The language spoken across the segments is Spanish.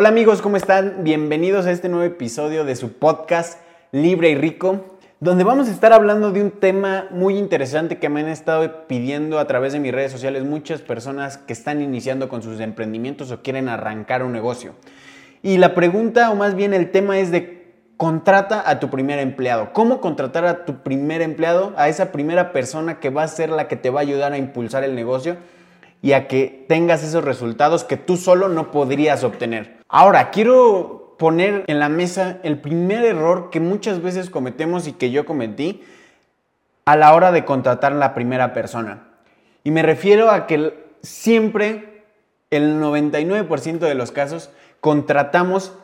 Hola amigos, ¿cómo están? Bienvenidos a este nuevo episodio de su podcast Libre y Rico, donde vamos a estar hablando de un tema muy interesante que me han estado pidiendo a través de mis redes sociales muchas personas que están iniciando con sus emprendimientos o quieren arrancar un negocio. Y la pregunta, o más bien el tema es de Contrata a tu primer empleado. ¿Cómo contratar a tu primer empleado? A esa primera persona que va a ser la que te va a ayudar a impulsar el negocio y a que tengas esos resultados que tú solo no podrías obtener. Ahora, quiero poner en la mesa el primer error que muchas veces cometemos y que yo cometí a la hora de contratar a la primera persona. Y me refiero a que siempre, el 99% de los casos, contratamos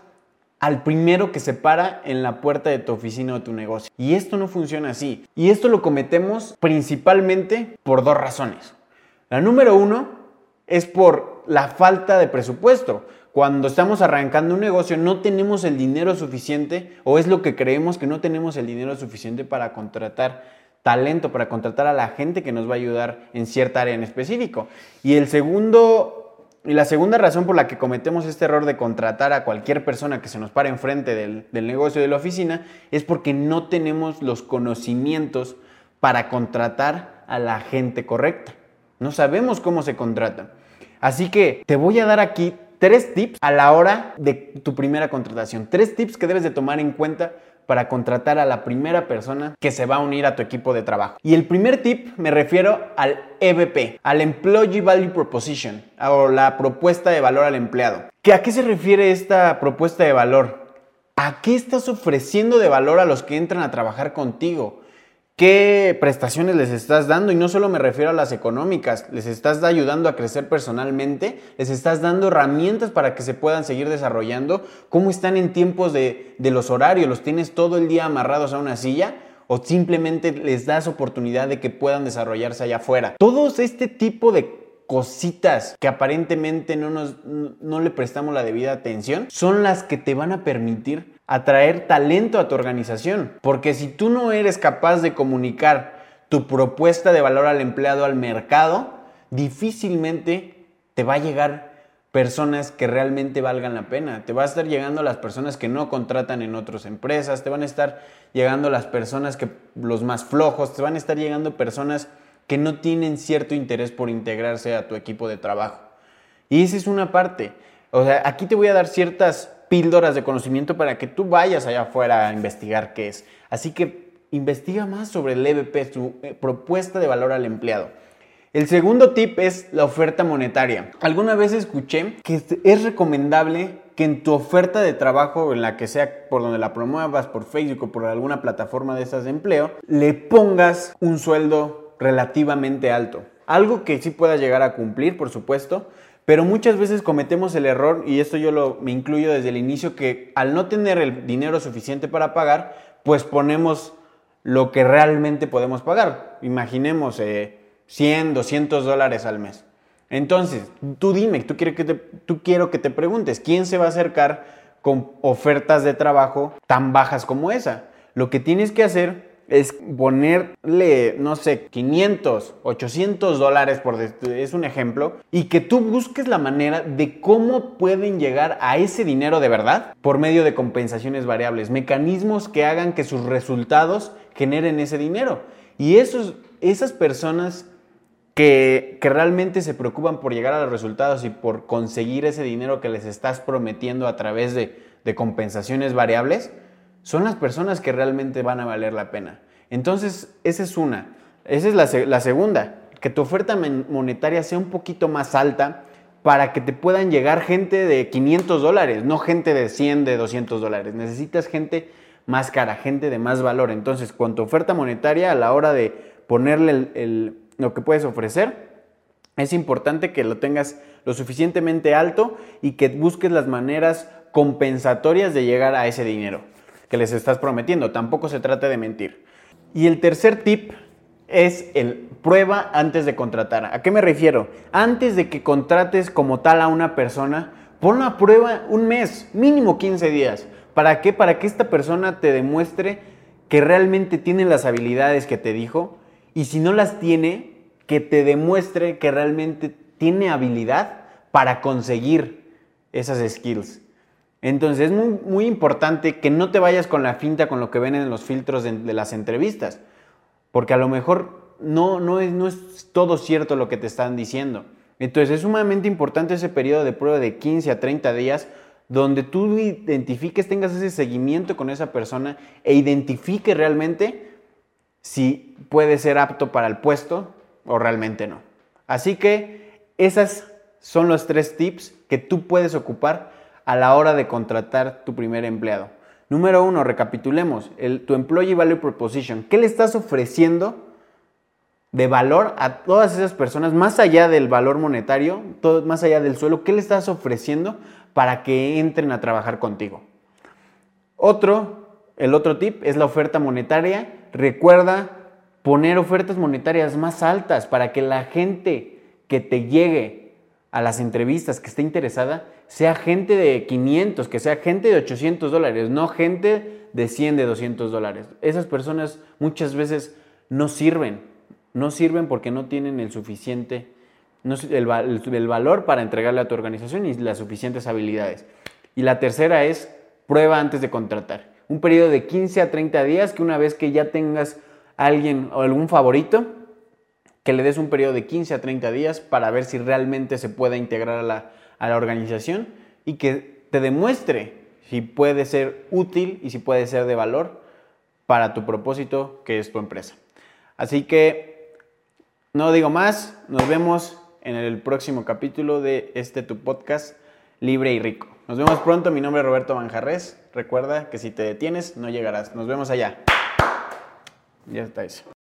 al primero que se para en la puerta de tu oficina o tu negocio. Y esto no funciona así. Y esto lo cometemos principalmente por dos razones. La número uno es por la falta de presupuesto. Cuando estamos arrancando un negocio no tenemos el dinero suficiente o es lo que creemos que no tenemos el dinero suficiente para contratar talento, para contratar a la gente que nos va a ayudar en cierta área en específico. Y el segundo y la segunda razón por la que cometemos este error de contratar a cualquier persona que se nos pare enfrente del, del negocio de la oficina es porque no tenemos los conocimientos para contratar a la gente correcta. No sabemos cómo se contrata. Así que te voy a dar aquí tres tips a la hora de tu primera contratación. Tres tips que debes de tomar en cuenta para contratar a la primera persona que se va a unir a tu equipo de trabajo. Y el primer tip me refiero al EVP, al Employee Value Proposition, o la propuesta de valor al empleado. ¿A qué se refiere esta propuesta de valor? ¿A qué estás ofreciendo de valor a los que entran a trabajar contigo? Qué prestaciones les estás dando y no solo me refiero a las económicas, les estás ayudando a crecer personalmente, les estás dando herramientas para que se puedan seguir desarrollando, cómo están en tiempos de, los horarios, los tienes todo el día amarrados a una silla o simplemente les das oportunidad de que puedan desarrollarse allá afuera. Todos este tipo de cositas que aparentemente no, nos, no le prestamos la debida atención son las que te van a permitir atraer talento a tu organización. Porque si tú no eres capaz de comunicar tu propuesta de valor al empleado al mercado, difícilmente te va a llegar personas que realmente valgan la pena. Te va a estar llegando las personas que no contratan en otras empresas, te van a estar llegando las personas que los más flojos, te van a estar llegando personas que no tienen cierto interés por integrarse a tu equipo de trabajo. Y esa es una parte. O sea, aquí te voy a dar ciertas píldoras de conocimiento para que tú vayas allá afuera a investigar qué es. Así que investiga más sobre el EVP, su eh, propuesta de valor al empleado. El segundo tip es la oferta monetaria. Alguna vez escuché que es recomendable que en tu oferta de trabajo, en la que sea por donde la promuevas, por Facebook o por alguna plataforma de esas de empleo, le pongas un sueldo relativamente alto. Algo que sí puedas llegar a cumplir, por supuesto, pero muchas veces cometemos el error, y esto yo lo, me incluyo desde el inicio, que al no tener el dinero suficiente para pagar, pues ponemos lo que realmente podemos pagar. Imaginemos 100, eh, 200 dólares al mes. Entonces, tú dime, tú quiero, que te, tú quiero que te preguntes, ¿quién se va a acercar con ofertas de trabajo tan bajas como esa? Lo que tienes que hacer es ponerle, no sé, 500, 800 dólares, por es un ejemplo, y que tú busques la manera de cómo pueden llegar a ese dinero de verdad por medio de compensaciones variables, mecanismos que hagan que sus resultados generen ese dinero. Y esos, esas personas que, que, realmente se preocupan por llegar a los resultados y por conseguir ese dinero que les estás prometiendo a través de, de compensaciones variables, son las personas que realmente van a valer la pena. Entonces, esa es una. Esa es la, segunda, que tu oferta monetaria sea un poquito más alta para que te puedan llegar gente de 500 dólares, no gente de 100, de 200 dólares. Necesitas gente más cara, gente de más valor. Entonces, con tu oferta monetaria, a la hora de ponerle lo que puedes ofrecer, es importante que lo tengas lo suficientemente alto y que busques las maneras compensatorias de llegar a ese dinero que les estás prometiendo. Tampoco se trata de mentir. Y el tercer tip es el prueba antes de contratar. ¿A qué me refiero? Antes de que contrates como tal a una persona, pon a prueba un mes, mínimo 15 días. ¿Para qué? Para que esta persona te demuestre que realmente tiene las habilidades que te dijo y si no las tiene, que te demuestre que realmente tiene habilidad para conseguir esas skills. Entonces es muy, importante que no te vayas con la finta con lo que ven en los filtros de, de las entrevistas, porque a lo mejor no, no, es, no es todo cierto lo que te están diciendo. Entonces es sumamente importante ese periodo de prueba de 15 a 30 días donde tú identifiques, tengas ese seguimiento con esa persona e identifique realmente si puede ser apto para el puesto o realmente no. Así que esos son los tres tips que tú puedes ocupar a la hora de contratar tu primer empleado. Número uno, recapitulemos, el, tu Employee Value Proposition. ¿Qué le estás ofreciendo de valor a todas esas personas, más allá del valor monetario, todo, más allá del suelo? ¿Qué le estás ofreciendo para que entren a trabajar contigo? Otro, el otro tip es la oferta monetaria. Recuerda poner ofertas monetarias más altas para que la gente que te llegue a las entrevistas, que esté interesada, sea gente de 500, que sea gente de 800 dólares, no gente de 100, de 200 dólares. Esas personas muchas veces no sirven, no sirven porque no tienen el suficiente, el, valor para entregarle a tu organización y las suficientes habilidades. Y la tercera es prueba antes de contratar. Un periodo de 15 a 30 días que una vez que ya tengas alguien o algún favorito, que le des un periodo de 15 a 30 días para ver si realmente se puede integrar a la, a la organización y que te demuestre si puede ser útil y si puede ser de valor para tu propósito que es tu empresa. Así que no digo más, nos vemos en el próximo capítulo de este tu podcast Libre y Rico. Nos vemos pronto, mi nombre es Roberto Manjarres. Recuerda que si te detienes no llegarás. Nos vemos allá. Ya está eso.